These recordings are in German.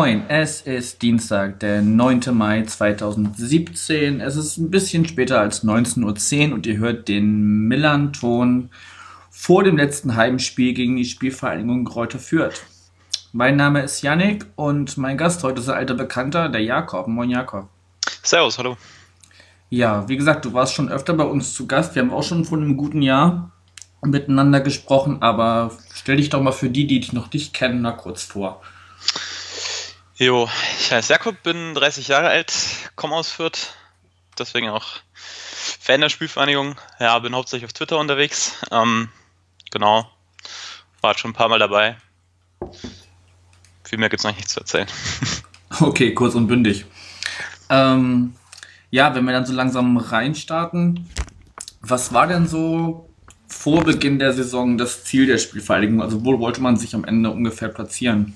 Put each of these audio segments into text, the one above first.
Moin, es ist Dienstag, der 9. Mai 2017. Es ist ein bisschen später als 19.10 Uhr und ihr hört den Millern-Ton vor dem letzten Heimspiel gegen die Spielvereinigung Kräuter Fürth. Mein Name ist Yannick und mein Gast heute ist ein alter Bekannter, der Jakob. Moin Jakob. Servus, hallo. Ja, wie gesagt, du warst schon öfter bei uns zu Gast. Wir haben auch schon vor einem guten Jahr miteinander gesprochen, aber stell dich doch mal für die, die dich noch nicht kennen, mal kurz vor. Jo, ich heiße Jakob, bin 30 Jahre alt, komme aus Fürth, deswegen auch Fan der Spielvereinigung. Ja, bin hauptsächlich auf Twitter unterwegs. Ähm, genau, war schon ein paar Mal dabei. Viel mehr gibt es noch nicht zu erzählen. Okay, kurz und bündig. Ähm, ja, wenn wir dann so langsam reinstarten, was war denn so vor Beginn der Saison das Ziel der Spielvereinigung? Also wo wollte man sich am Ende ungefähr platzieren?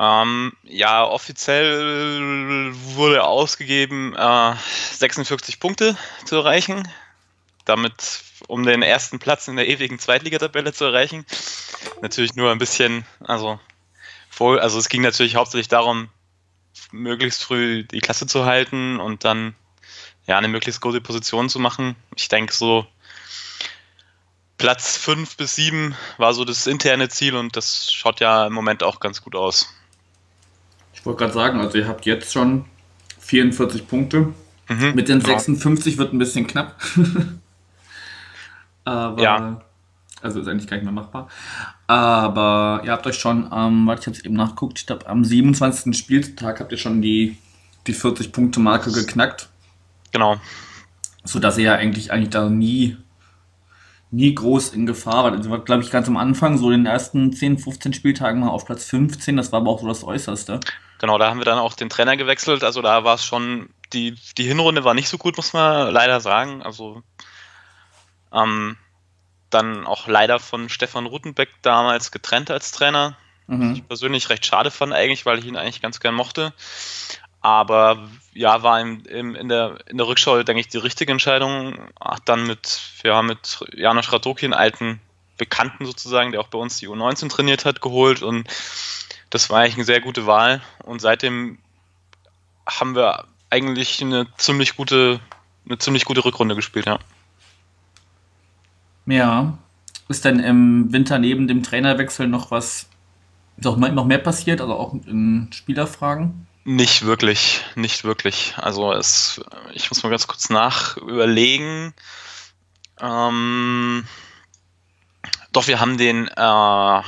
Ähm, ja, offiziell wurde ausgegeben, äh, 46 Punkte zu erreichen. Damit, um den ersten Platz in der ewigen Zweitligatabelle zu erreichen. Natürlich nur ein bisschen, also, voll, also es ging natürlich hauptsächlich darum, möglichst früh die Klasse zu halten und dann ja eine möglichst gute Position zu machen. Ich denke so Platz 5 bis 7 war so das interne Ziel und das schaut ja im Moment auch ganz gut aus. Ich wollte gerade sagen, also ihr habt jetzt schon 44 Punkte. Mhm, Mit den 56 genau. wird ein bisschen knapp. Aber, ja. Also ist eigentlich gar nicht mehr machbar. Aber ihr habt euch schon, ähm, warte, ich habe es eben nachguckt, ich glaube am 27. Spieltag habt ihr schon die, die 40-Punkte-Marke geknackt. Genau. Sodass ihr ja eigentlich, eigentlich da nie nie groß in Gefahr war. Also war, glaube ich, ganz am Anfang, so den ersten 10, 15 Spieltagen mal auf Platz 15. Das war aber auch so das Äußerste. Genau, da haben wir dann auch den Trainer gewechselt. Also da war es schon, die, die Hinrunde war nicht so gut, muss man leider sagen. Also ähm, dann auch leider von Stefan Rutenbeck damals getrennt als Trainer. Mhm. Ich persönlich recht schade fand eigentlich, weil ich ihn eigentlich ganz gern mochte. Aber ja, war im, im, in, der, in der Rückschau, denke ich, die richtige Entscheidung. Hat dann mit, ja, mit Janusz Radoki, einen alten Bekannten sozusagen, der auch bei uns die U19 trainiert hat, geholt. Und das war eigentlich eine sehr gute Wahl. Und seitdem haben wir eigentlich eine ziemlich gute, eine ziemlich gute Rückrunde gespielt, ja. Ja. Ist denn im Winter neben dem Trainerwechsel noch was, noch mehr passiert, also auch in Spielerfragen? Nicht wirklich, nicht wirklich. Also es, ich muss mal ganz kurz nach überlegen. Ähm, doch, wir haben den äh,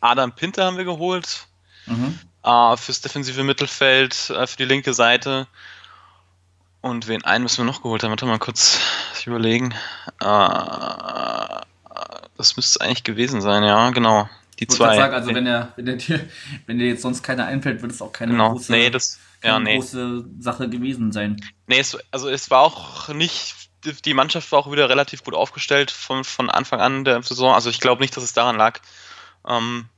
Adam Pinter haben wir geholt mhm. äh, fürs defensive Mittelfeld, äh, für die linke Seite. Und wen einen müssen wir noch geholt haben? Warte mal kurz überlegen. Äh, das müsste es eigentlich gewesen sein, ja, genau. Die ich zwei. Sagen, also wenn er, wenn er dir, wenn dir jetzt sonst keiner einfällt, wird es auch keine genau. große, nee, das, ja, nee. große Sache gewesen sein. Nee, es, also es war auch nicht, die Mannschaft war auch wieder relativ gut aufgestellt von, von Anfang an der Saison. Also ich glaube nicht, dass es daran lag. Ähm,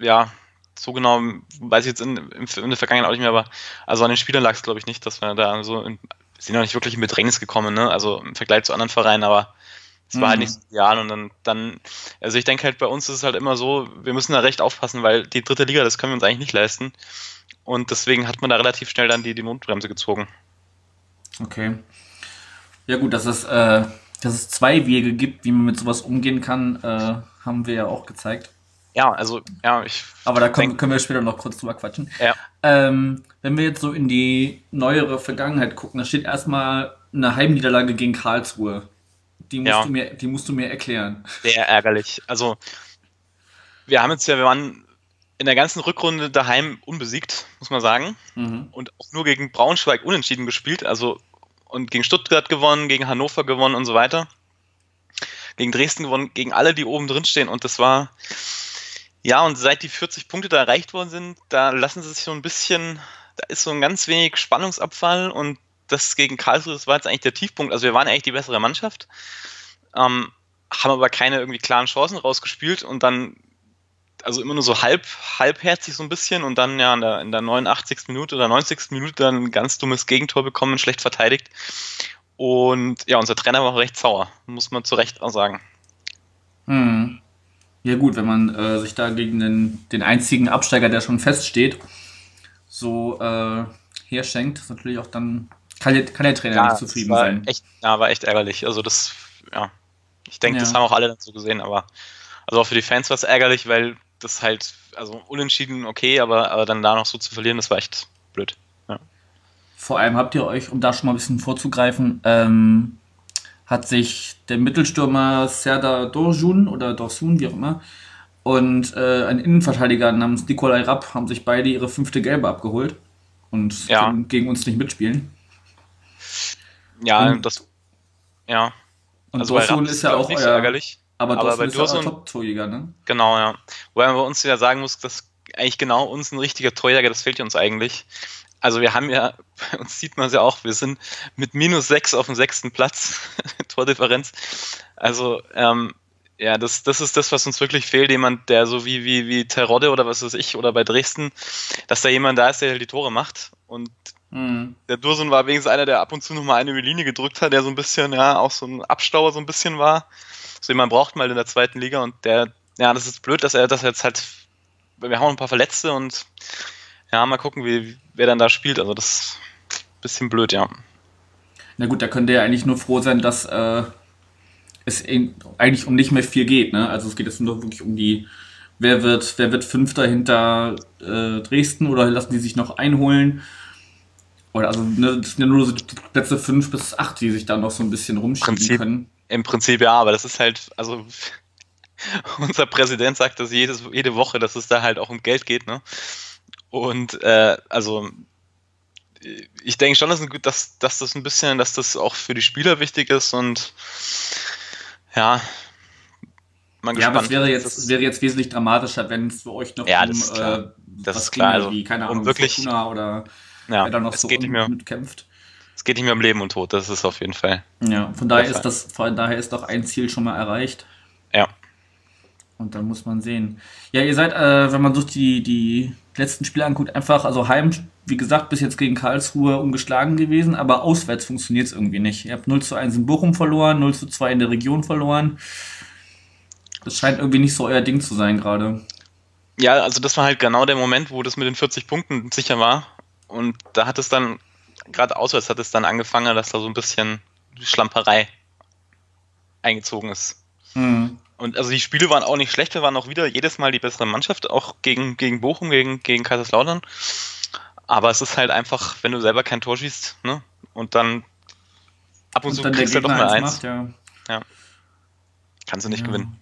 ja, so genau weiß ich jetzt in, in, der Vergangenheit auch nicht mehr, aber also an den Spielern lag es glaube ich nicht, dass wir da so in, sind noch nicht wirklich in Bedrängnis gekommen, ne? Also im Vergleich zu anderen Vereinen, aber es war mhm. halt nicht so ideal und dann, dann, also ich denke halt, bei uns ist es halt immer so, wir müssen da recht aufpassen, weil die dritte Liga, das können wir uns eigentlich nicht leisten. Und deswegen hat man da relativ schnell dann die, die Notbremse gezogen. Okay. Ja gut, dass es, äh, dass es zwei Wege gibt, wie man mit sowas umgehen kann, äh, haben wir ja auch gezeigt. Ja, also, ja, ich. Aber da können, können wir später noch kurz drüber quatschen. Ja. Ähm, wenn wir jetzt so in die neuere Vergangenheit gucken, da steht erstmal eine Heimniederlage gegen Karlsruhe. Die musst, ja. du, mir, die musst du mir erklären. Sehr ärgerlich. Also, wir haben jetzt ja, wir waren in der ganzen Rückrunde daheim unbesiegt, muss man sagen. Mhm. Und auch nur gegen Braunschweig unentschieden gespielt. Also, und gegen Stuttgart gewonnen, gegen Hannover gewonnen und so weiter. Gegen Dresden gewonnen, gegen alle, die oben drin stehen. Und das war, ja, und seit die 40 Punkte da erreicht worden sind, da lassen sie sich so ein bisschen, da ist so ein ganz wenig Spannungsabfall und das gegen Karlsruhe, das war jetzt eigentlich der Tiefpunkt. Also wir waren eigentlich die bessere Mannschaft, ähm, haben aber keine irgendwie klaren Chancen rausgespielt und dann also immer nur so halb, halbherzig so ein bisschen und dann ja in der, in der 89. Minute oder 90. Minute dann ein ganz dummes Gegentor bekommen, schlecht verteidigt. Und ja, unser Trainer war auch recht sauer, muss man zu Recht auch sagen. Hm. Ja gut, wenn man äh, sich da gegen den, den einzigen Absteiger, der schon feststeht, so äh, herschenkt, ist natürlich auch dann, kann, kann der Trainer Ja, nicht zufrieden sein. Echt, ja, war echt ärgerlich. Also das, ja, ich denke, das Ja. haben auch alle so gesehen, aber also auch für die Fans war es ärgerlich, weil das halt, also unentschieden okay, aber, aber dann da noch so zu verlieren, das war echt blöd. Vor allem habt ihr euch, um da schon mal ein bisschen vorzugreifen, ähm, hat sich der Mittelstürmer Serdar Dorjun oder Dorsun, wie auch immer, und äh, ein Innenverteidiger namens Nikolai Rapp haben sich beide ihre fünfte Gelbe abgeholt und Ja. gegen uns nicht mitspielen. Ja, Und- das, ja. Und Also Dorsun ist ja auch nicht so euer, ärgerlich. Aber aber bei ist ja Dursun- Top-Torjäger, ne? Genau, ja. Wobei man bei uns wieder sagen muss, dass eigentlich genau uns ein richtiger Torjäger, das fehlt uns eigentlich. Also wir haben ja, bei uns sieht man es ja auch, wir sind mit minus sechs auf dem sechsten Platz, Tordifferenz. Also ähm, ja, das, das ist das, was uns wirklich fehlt. Jemand, der so wie, wie, wie Terodde oder was weiß ich, oder bei Dresden, dass da jemand da ist, der die Tore macht. Und Hm. der Dursun war wenigstens einer, der ab und zu nochmal eine über die Linie gedrückt hat, der so ein bisschen, ja, auch so ein Abstauer so ein bisschen war. So jemand braucht mal in der zweiten Liga und der, ja, das ist blöd, dass er das jetzt halt, wir haben ein paar Verletzte und ja, mal gucken, wie, wer dann da spielt. Also das ist ein bisschen blöd, ja. Na gut, da könnt ihr ja eigentlich nur froh sein, dass äh, es eigentlich um nicht mehr viel geht. Ne? Also es geht jetzt nur wirklich um die, wer wird, wer wird Fünfter hinter äh, Dresden oder lassen die sich noch einholen? Oder also ne, das sind ja nur so die Plätze 5 bis 8, die sich da noch so ein bisschen rumschieben Prinzip. können. Im Prinzip ja, aber das ist halt, also unser Präsident sagt das jedes, jede Woche, dass es da halt auch um Geld geht, ne? Und äh, also ich denke schon, dass, dass, dass das ein bisschen, dass das auch für die Spieler wichtig ist und ja, mal Ja, aber es gespannt. wäre jetzt, wäre jetzt wesentlich dramatischer, wenn es für euch noch Ja, um das ist klar. äh, Das was ist klar, also wie, keine Ahnung, wirklich- Fortuna oder ja, wer da noch so geht nicht mehr, mitkämpft. Geht nicht mehr um Leben und Tod, das ist auf jeden Fall. Ja, von daher ist das, von daher ist doch ein Ziel schon mal erreicht. Ja. Und dann muss man sehen. Ja, ihr seid, äh, wenn man sich die, die letzten Spiele anguckt, einfach, also Heim, wie gesagt, bis jetzt gegen Karlsruhe ungeschlagen gewesen, aber auswärts funktioniert es irgendwie nicht. Ihr habt 0 zu 1 in Bochum verloren, 0 zu 2 in der Region verloren. Das scheint irgendwie nicht so euer Ding zu sein gerade. Ja, also das war halt genau der Moment, wo das mit den 40 Punkten sicher war. Und da hat es dann, gerade auswärts hat es dann angefangen, dass da so ein bisschen Schlamperei eingezogen ist. Hm. Und also die Spiele waren auch nicht schlecht, wir waren auch wieder jedes Mal die bessere Mannschaft, auch gegen, gegen Bochum, gegen, gegen Kaiserslautern. Aber es ist halt einfach, wenn du selber kein Tor schießt, ne? Und dann ab und, Und zu kriegst du doch mal eins eins, macht, ja. kannst du nicht Ja. gewinnen.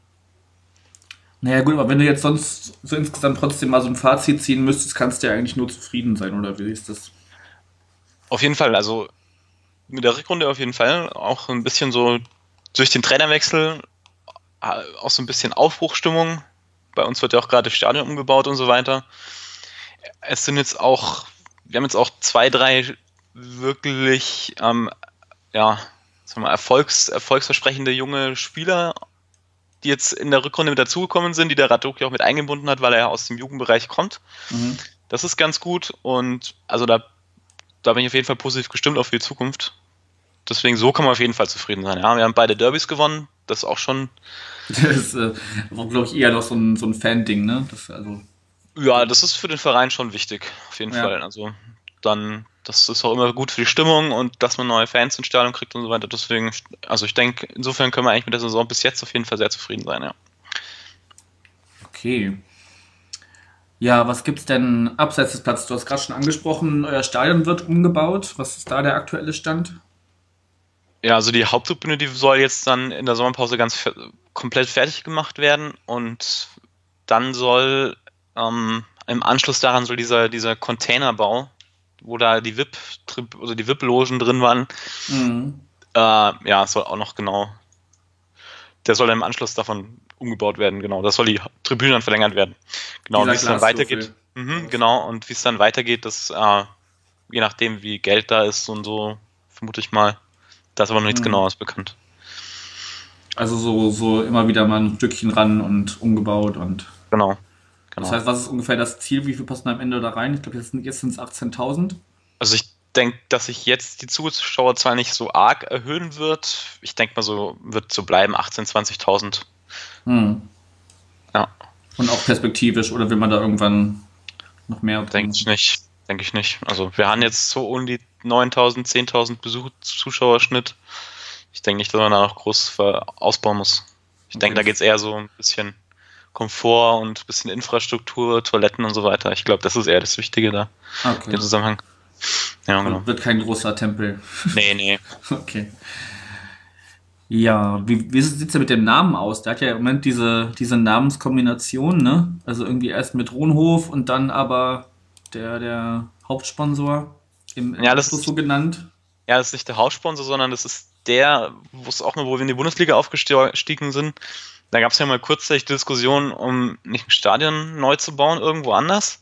Naja, gut, aber wenn du jetzt sonst so insgesamt trotzdem mal so ein Fazit ziehen müsstest, kannst du ja eigentlich nur zufrieden sein, oder wie ist das? Auf jeden Fall, also mit der Rückrunde auf jeden Fall. Auch ein bisschen so durch den Trainerwechsel, äh, auch so ein bisschen Aufbruchstimmung. Bei uns wird ja auch gerade das Stadion umgebaut und so weiter. Es sind jetzt auch, wir haben jetzt auch zwei, drei wirklich, ähm, ja, sagen wir mal, Erfolgs, erfolgsversprechende junge Spieler, die jetzt in der Rückrunde mit dazugekommen sind, die der Radoki auch mit eingebunden hat, weil er ja aus dem Jugendbereich kommt. Mhm. Das ist ganz gut und also da, da bin ich auf jeden Fall positiv gestimmt auch für die Zukunft. Deswegen so kann man auf jeden Fall zufrieden sein. Ja, wir haben beide Derbys gewonnen, das ist auch schon, Das ist, äh, glaube ich, eher noch so ein, so ein Fan-Ding, ne? Das, also, ja, das ist für den Verein schon wichtig, auf jeden Ja. Fall. Also dann, das ist auch immer gut für die Stimmung und dass man neue Fans ins Stadion kriegt und so weiter. Deswegen, also ich denke, insofern können wir eigentlich mit der Saison bis jetzt auf jeden Fall sehr zufrieden sein, ja. okay. Ja, was gibt's denn abseits des Platzes? Du hast gerade schon angesprochen, euer Stadion wird umgebaut. Was ist da der aktuelle Stand? Ja, also die Haupttribüne, die soll jetzt dann in der Sommerpause ganz fe komplett fertig gemacht werden und dann soll ähm, im Anschluss daran soll dieser, dieser Containerbau, wo da die VIP, also die VIP-Logen drin waren, Mhm. äh, ja, soll auch noch genau, der soll im Anschluss davon umgebaut werden, genau. Das soll die Tribüne dann verlängert werden. Genau, und wie es dann weitergeht. Mhm, genau, und wie es dann weitergeht, das, äh, je nachdem, wie Geld da ist und so, vermute ich mal. Da ist aber noch nichts Mhm. genaues bekannt. Also so, so immer wieder mal ein Stückchen ran und umgebaut und. Genau. Das heißt, was ist ungefähr das Ziel? Wie viel passen am Ende da rein? Ich glaube, jetzt, jetzt sind es 18.000. Also ich denke, dass sich jetzt die Zuschauerzahl nicht so arg erhöhen wird. Ich denke mal so, wird so bleiben, 18.000, 20.000. Hm. Ja. Und auch perspektivisch, oder will man da irgendwann noch mehr? Denke ich nicht. Denke ich nicht. Also wir haben jetzt so um die 9.000, 10.000 Besuch Zuschauerschnitt. Ich denke nicht, dass man da noch groß ausbauen muss. Ich denke, da geht es eher so ein bisschen Komfort und ein bisschen Infrastruktur, Toiletten und so weiter. Ich glaube, das ist eher das Wichtige da Okay. im Zusammenhang. Ja, genau. Wird kein großer Tempel. Nee, nee. Okay. Ja, wie, wie sieht es denn mit dem Namen aus? Der hat ja im Moment diese, diese Namenskombination, ne? Also irgendwie erst mit Ronhof und dann aber der, der Hauptsponsor im Ja, das ist- so genannt. Ja, das ist nicht der Hauptsponsor, sondern das ist der, wo es auch mal, wo wir in die Bundesliga aufgestiegen sind. Da gab es ja mal kurzzeitig Diskussionen, um nicht ein Stadion neu zu bauen, irgendwo anders.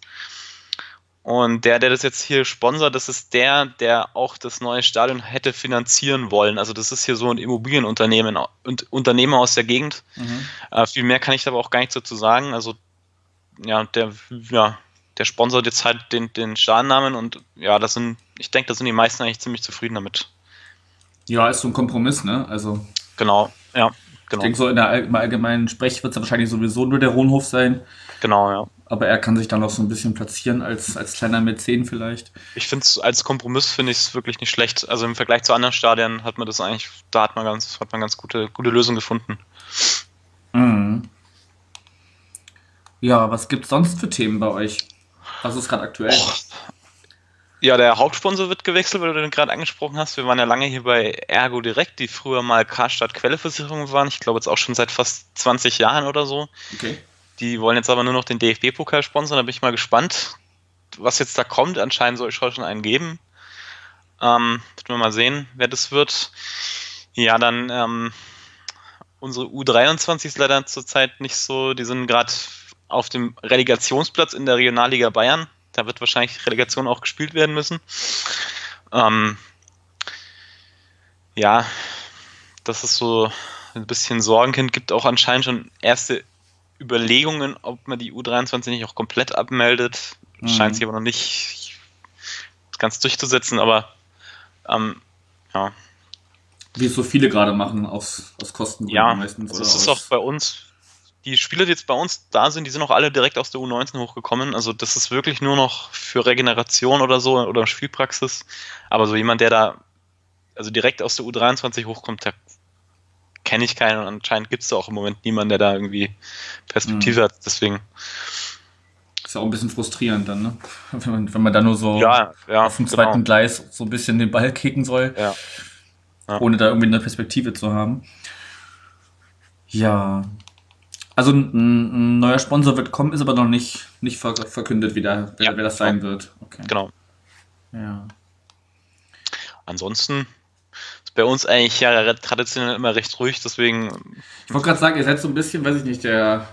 Und der, der das jetzt hier sponsert, das ist der, der auch das neue Stadion hätte finanzieren wollen. Also das ist hier so ein Immobilienunternehmen und Unternehmer aus der Gegend. Mhm. Äh, viel mehr kann ich aber auch gar nicht dazu sagen. Also ja, der, ja, der sponsert jetzt halt den, den Stadionnamen und ja, das sind, ich denke, da sind die meisten eigentlich ziemlich zufrieden damit. Ja, ist so ein Kompromiss, ne? Also Genau, ja, ich genau, denke so in der im allgemeinen Sprech wird es wahrscheinlich sowieso nur der Ronhof sein, genau, ja. aber er kann sich dann noch so ein bisschen platzieren als, als kleiner Mäzen vielleicht. Ich finde es als Kompromiss finde ich es wirklich nicht schlecht. Also im Vergleich zu anderen Stadien hat man das eigentlich, da hat man ganz, hat man ganz gute, gute Lösung gefunden. Mhm. Ja, was gibt's sonst für Themen bei euch? Was ist gerade aktuell? Ja, der Hauptsponsor wird gewechselt, weil du den gerade angesprochen hast. Wir waren ja lange hier bei Ergo Direkt, die früher mal Karstadt Quelleversicherung waren. Ich glaube jetzt auch schon seit fast 20 Jahren oder so. Okay. Die wollen jetzt aber nur noch den DFB-Pokal sponsern. Da bin ich mal gespannt, was jetzt da kommt. Anscheinend soll es schon einen geben. Ähm, wird man mal sehen, wer das wird. Ja, dann ähm, unsere U23 ist leider zurzeit nicht so. Die sind gerade auf dem Relegationsplatz in der Regionalliga Bayern. Da wird wahrscheinlich Relegation auch gespielt werden müssen. Ähm, ja, das ist so ein bisschen Sorgenkind. Gibt auch anscheinend schon erste Überlegungen, ob man die U23 nicht auch komplett abmeldet. Mhm. Scheint sich aber noch nicht ganz durchzusetzen, aber ähm, ja, Wie es so viele gerade machen, aus, aus Kostengründen ja meistens. also oder es ist auch bei uns, die Spieler, die jetzt bei uns da sind, die sind auch alle direkt aus der U19 hochgekommen. Also das ist wirklich nur noch für Regeneration oder so oder Spielpraxis. Aber so jemand, der da also direkt aus der U23 hochkommt, da kenne ich keinen und anscheinend gibt es da auch im Moment niemanden, der da irgendwie Perspektive Mhm. hat. Deswegen, Ist ja auch ein bisschen frustrierend dann, ne? Wenn man, wenn man da nur so ja, ja, auf dem genau. zweiten Gleis so ein bisschen den Ball kicken soll, Ja. Ohne da irgendwie eine Perspektive zu haben. Ja. Also ein, ein neuer Sponsor wird kommen, ist aber noch nicht, nicht ver verkündet, wie der, wer, wer das sein wird. Okay. Genau. Ja. Ansonsten ist bei uns eigentlich ja traditionell immer recht ruhig, deswegen Ich wollte gerade sagen, ihr seid so ein bisschen, weiß ich nicht, der,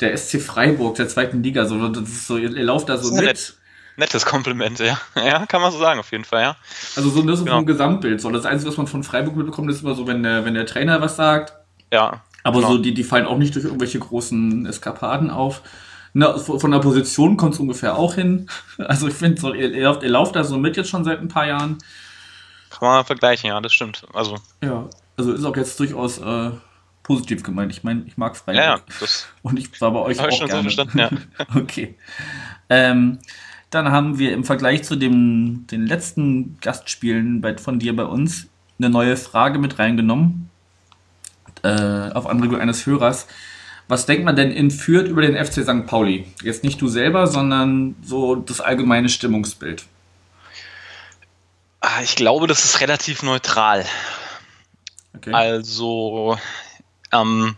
der SC Freiburg der zweiten Liga. So, das ist so, ihr, ihr lauft da so mit. nettes Kompliment, ja. Ja, kann man so sagen, auf jeden Fall, ja. Also so, so Genau. ein Gesamtbild. So, das Einzige, was man von Freiburg mitbekommt, ist immer so, wenn der, wenn der Trainer was sagt. Ja, Aber Genau. so, die, die fallen auch nicht durch irgendwelche großen Eskapaden auf. Na, von von der Position kommt es ungefähr auch hin. Also ich finde, so, ihr, ihr, lauft, ihr lauft da so mit jetzt schon seit ein paar Jahren. Kann man mal vergleichen, ja, das stimmt. Also, Ja. Also ist auch jetzt durchaus äh, positiv gemeint. Ich meine, ich mag Freiburg. ja, ja, das Und ich war bei euch auch schon so gerne. verstanden, ja. Okay. Ähm, dann haben wir im Vergleich zu dem, den letzten Gastspielen bei, von dir bei uns eine neue Frage mit reingenommen. Äh, auf Anregung eines Hörers. Was denkt man denn in Fürth über den FC St. Pauli? Jetzt nicht du selber, sondern so das allgemeine Stimmungsbild. Ah, Ich glaube, das ist relativ neutral. Okay. Also, ähm,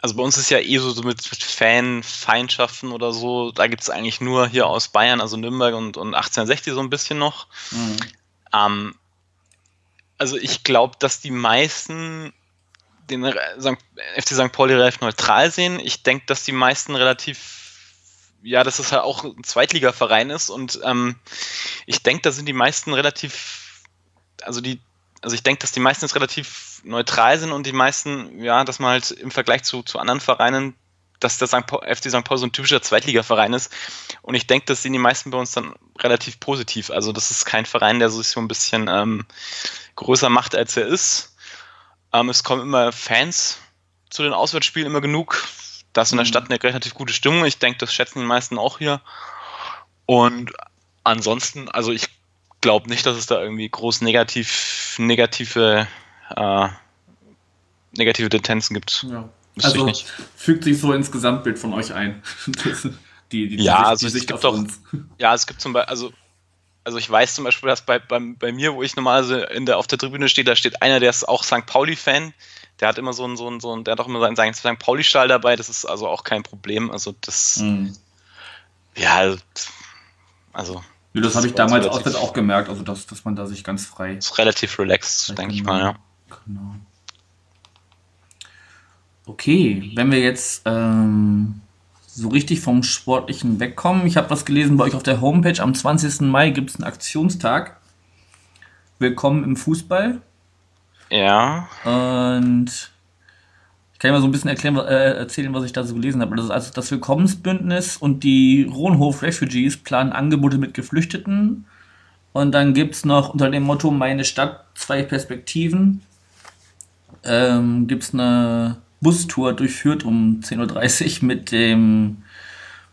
also bei uns ist ja eh so, so mit Fanfeindschaften oder so, da gibt es eigentlich nur hier aus Bayern, also Nürnberg und, und 1860 so ein bisschen noch. Mhm. Ähm, also ich glaube, dass die meisten den. FC St. Pauli relativ neutral sehen. Ich denke, dass die meisten relativ, ja, dass es halt auch ein Zweitligaverein ist und ähm, ich denke, da sind die meisten relativ, also die, also ich denke, dass die meisten jetzt relativ neutral sind und die meisten, ja, dass man halt im Vergleich zu, zu anderen Vereinen dass der St. Paul, FC St. Paul so ein typischer Zweitligaverein ist. Und ich denke, das sehen die meisten bei uns dann relativ positiv. Also das ist kein Verein, der sich so ein bisschen ähm, größer macht, als er ist. Ähm, es kommen immer Fans zu den Auswärtsspielen, immer genug. Da ist in der Stadt eine relativ gute Stimmung. Ich denke, das schätzen die meisten auch hier. Und ansonsten, also ich glaube nicht, dass es da irgendwie groß negativ, negative, äh, negative Tendenzen gibt. Ja. Also fügt sich so ins Gesamtbild von euch ein. Die, die, die Ja, Sicht- also es gibt auf doch- uns. Ja, es gibt zum Beispiel, also, also ich weiß zum Beispiel, dass bei, bei, bei mir, wo ich normalerweise in der, auf der Tribüne stehe, da steht einer, der ist auch St. Pauli-Fan. Der hat immer so einen, so einen, so einen, der hat auch immer seinen, seinen St. Pauli-Stahl dabei. Das ist also auch kein Problem. Also das, Mhm. ja, also Ja, das habe ich damals auswärts auch gemerkt, also dass, dass man da sich ganz frei. ist relativ relaxed, denke ich mal, ja. Genau. Okay, wenn wir jetzt ähm, so richtig vom Sportlichen wegkommen. Ich habe was gelesen bei euch auf der Homepage. Am 20. Mai gibt es einen Aktionstag. Willkommen im Fußball. Ja, Und ich kann ja mal so ein bisschen erklären, äh, erzählen, was ich da so gelesen habe. Das ist also das Willkommensbündnis und die Ronhof Refugees planen Angebote mit Geflüchteten. Und dann gibt es noch unter dem Motto Meine Stadt zwei Perspektiven. Ähm, gibt es eine Bustour durchführt um 10.30 Uhr mit dem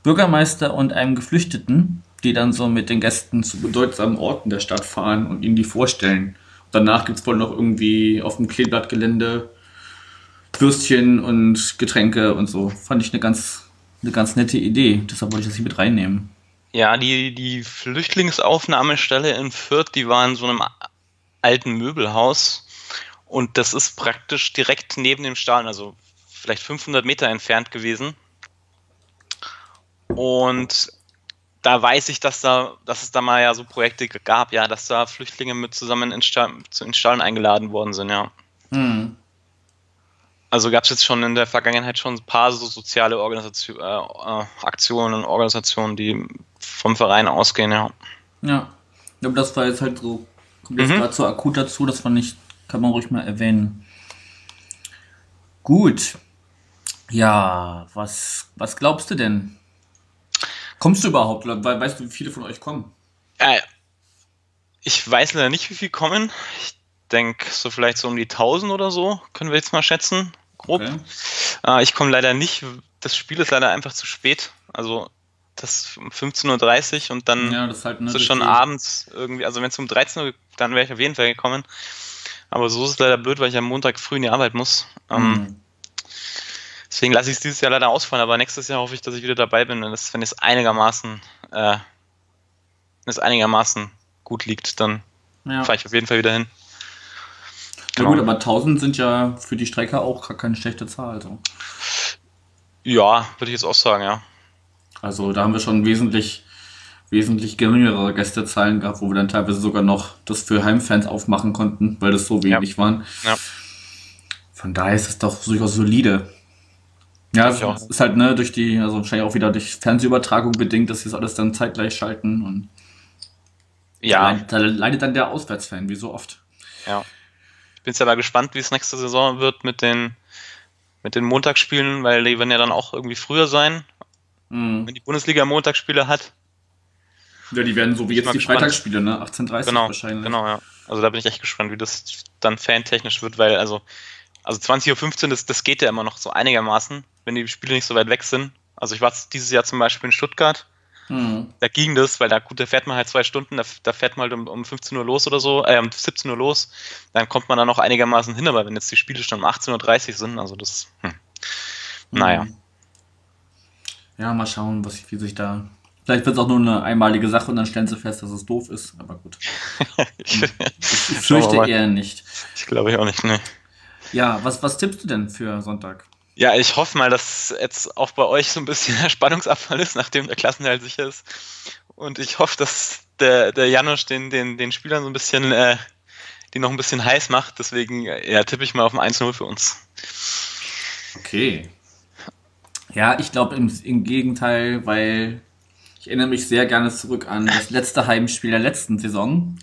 Bürgermeister und einem Geflüchteten, die dann so mit den Gästen zu bedeutsamen Orten der Stadt fahren und ihnen die vorstellen. Danach gibt es wohl noch irgendwie auf dem Kleeblattgelände Würstchen und Getränke und so. Fand ich eine ganz, eine ganz nette Idee. Deshalb wollte ich das hier mit reinnehmen. ja, die, die Flüchtlingsaufnahmestelle in Fürth, die war in so einem alten Möbelhaus. Und das ist praktisch direkt neben dem Stadion, also vielleicht 500 Meter entfernt gewesen. Und da weiß ich, dass da, dass es da mal ja so Projekte gab, ja, dass da Flüchtlinge mit zusammen in, Sta zu- in Stadion eingeladen worden sind, ja. Hm. Also gab es jetzt schon in der Vergangenheit schon ein paar so soziale Organisation, äh, äh, Aktionen und Organisationen, die vom Verein ausgehen, ja. Ja. Aber das war jetzt halt so, kommt jetzt Mhm. gerade so akut dazu, das fand ich, kann man ruhig mal erwähnen. Gut. Ja, was, was glaubst du denn? Kommst du überhaupt? Oder we- weißt du, wie viele von euch kommen? Äh, ich weiß leider nicht, wie viel kommen. Ich denke, so vielleicht so um die 1000 oder so, können wir jetzt mal schätzen, grob. Okay. Äh, ich komme leider nicht. Das Spiel ist leider einfach zu spät. Also das um 15.30 Uhr und dann Ja, das ist halt ist es schon abends irgendwie. Also wenn es um 13 Uhr, dann wäre ich auf jeden Fall gekommen. Aber so ist es leider blöd, weil ich am Montag früh in die Arbeit muss. Ähm, Hm. Deswegen lasse ich es dieses Jahr leider ausfallen, aber nächstes Jahr hoffe ich, dass ich wieder dabei bin, wenn es, wenn es einigermaßen, äh, wenn es einigermaßen gut liegt, dann Ja. fahre ich auf jeden Fall wieder hin. Ja gut, aber 1000 sind ja für die Strecke auch gar keine schlechte Zahl. Also, Ja, würde ich jetzt auch sagen, ja. also da haben wir schon wesentlich, wesentlich geringere Gästezahlen gehabt, wo wir dann teilweise sogar noch das für Heimfans aufmachen konnten, weil das so wenig waren. Ja. Von daher ist es doch durchaus solide. Ja, auch. ist halt ne, durch die, also wahrscheinlich auch wieder durch Fernsehübertragung bedingt, dass sie das alles dann zeitgleich schalten und Ja, da, da leidet dann der Auswärtsfan, wie so oft. ja. Ich bin jetzt ja mal gespannt, wie es nächste Saison wird mit den, mit den Montagsspielen, weil die werden ja dann auch irgendwie früher sein, Mhm. wenn die Bundesliga Montagsspiele hat. Ja, die werden so wie jetzt die gespannt. Freitagsspiele, ne? 18.30 Genau, wahrscheinlich. genau, ja. Also da bin ich echt gespannt, wie das dann fantechnisch wird, weil also, also 20.15 Uhr, das, das geht ja immer noch so einigermaßen, wenn die Spiele nicht so weit weg sind. Also ich war dieses Jahr zum Beispiel in Stuttgart, Mhm. da ging das, weil da gut, da fährt man halt zwei Stunden, da, da fährt man halt um, um 15 Uhr los oder so, äh, um 17 Uhr los, dann kommt man da noch einigermaßen hin, aber wenn jetzt die Spiele schon um 18.30 Uhr sind, also das, hm. naja. Mhm. Ja, mal schauen, was, wie sich da. Vielleicht wird es auch nur eine einmalige Sache und dann stellen sie fest, dass es doof ist. Aber gut. ich, Ich fürchte mal. eher nicht. ich glaube ich auch nicht, ne. Ja, was, was tippst du denn für Sonntag? Ja, ich hoffe mal, dass jetzt auch bei euch so ein bisschen der Spannungsabfall ist, nachdem der Klassenhalt sicher ist. Und ich hoffe, dass der, der Janusz den, den, den Spielern so ein bisschen, äh, die noch ein bisschen heiß macht. Deswegen, äh, ja, tippe ich mal auf ein 1-0 für uns. Okay. Ja, ich glaube im, im Gegenteil, weil erinnere mich sehr gerne zurück an das letzte Heimspiel der letzten Saison,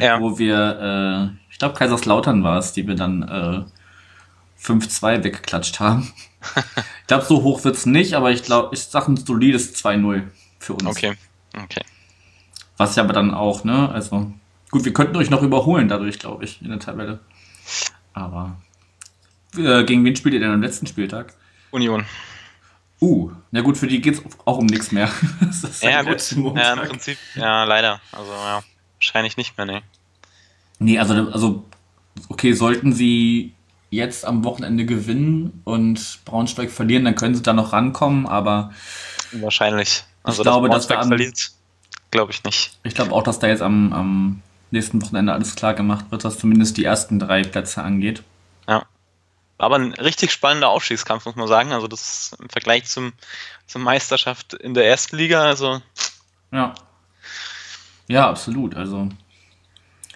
Ja, wo wir, äh, ich glaube Kaiserslautern war es, die wir dann äh, 5-2 weggeklatscht haben. glaube, so hoch wird es nicht, aber ich glaube, ich sage ein solides 2-0 für uns. Okay, okay. Was ja aber dann auch, ne, also gut, wir könnten euch noch überholen dadurch, glaube ich, in der Tabelle. Aber äh, gegen wen spielt ihr denn am letzten Spieltag? Union. Uh, na gut, für die geht es auch um nichts mehr. Ja, gut. Ja, im Prinzip, ja, leider. Also, ja, wahrscheinlich nicht mehr, ne. Nee, also, also, okay, sollten sie jetzt am Wochenende gewinnen und Braunschweig verlieren, dann können sie da noch rankommen, aber. Wahrscheinlich. Also, ich glaube, dass da verliert, glaube ich nicht. Ich glaube auch, dass da jetzt am, am nächsten Wochenende alles klar gemacht wird, was zumindest die ersten drei Plätze angeht. Ja. Aber ein richtig spannender Aufstiegskampf, muss man sagen. Also das im Vergleich zum, zur Meisterschaft in der ersten Liga, also. Ja. Ja, absolut. Also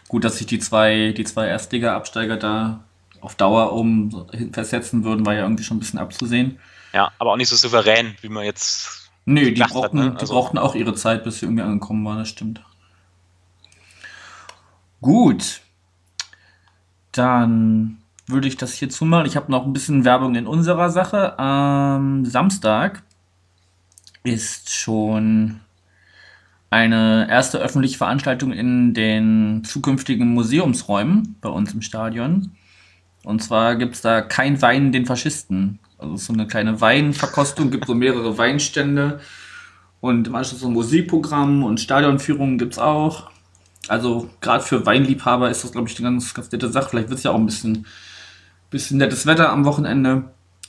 gut, dass sich die zwei, die zwei Erstliga-Absteiger da auf Dauer um versetzen würden, war ja irgendwie schon ein bisschen abzusehen. Ja, aber auch nicht so souverän, wie man jetzt. Nö, die brauchten, hat, ne? also, die brauchten auch ihre Zeit, bis sie irgendwie angekommen waren, das stimmt. Gut. Dann würde ich das hier zumachen. Ich habe noch ein bisschen Werbung in unserer Sache. Am Samstag ist schon eine erste öffentliche Veranstaltung in den zukünftigen Museumsräumen bei uns im Stadion. Und zwar gibt es da kein Wein den Faschisten. Also so eine kleine Weinverkostung, gibt so mehrere Weinstände. Und im Anschluss so ein Musikprogramm und Stadionführungen gibt es auch. Also gerade für Weinliebhaber ist das, glaube ich, eine ganz, ganz nette Sache. Vielleicht wird es ja auch ein bisschen, bisschen nettes Wetter am Wochenende.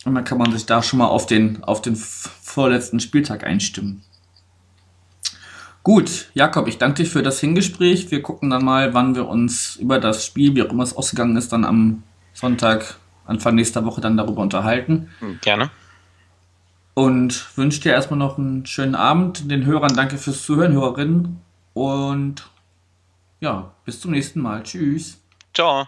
Und dann kann man sich da schon mal auf den, auf den vorletzten Spieltag einstimmen. Gut, Jakob, ich danke dir für das Hingespräch. Wir gucken dann mal, wann wir uns über das Spiel, wie auch immer es ausgegangen ist, dann am Sonntag, Anfang nächster Woche dann darüber unterhalten. Gerne. Und wünsche dir erstmal noch einen schönen Abend. Den Hörern danke fürs Zuhören, Hörerinnen. Und ja, bis zum nächsten Mal. Tschüss. Ciao.